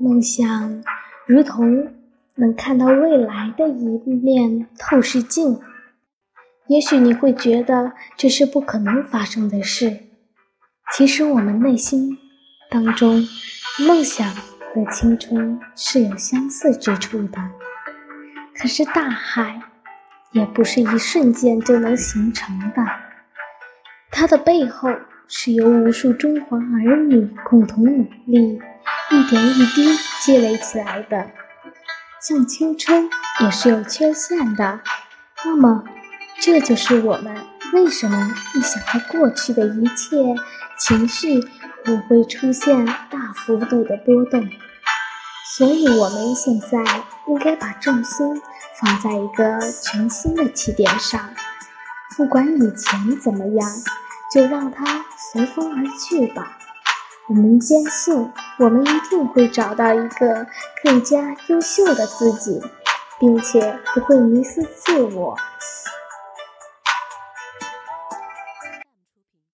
梦想如同能看到未来的一面透视镜。也许你会觉得这是不可能发生的事，其实我们内心当中，梦想和青春是有相似之处的。可是大海也不是一瞬间就能形成的，它的背后是由无数中华儿女共同努力，一点一滴积累起来的。像青春也是有缺陷的，那么。这就是我们为什么一想到过去的一切，情绪也会出现大幅度的波动。所以，我们现在应该把重心放在一个全新的起点上。不管以前怎么样，就让它随风而去吧。我们坚信，我们一定会找到一个更加优秀的自己，并且不会迷失自我。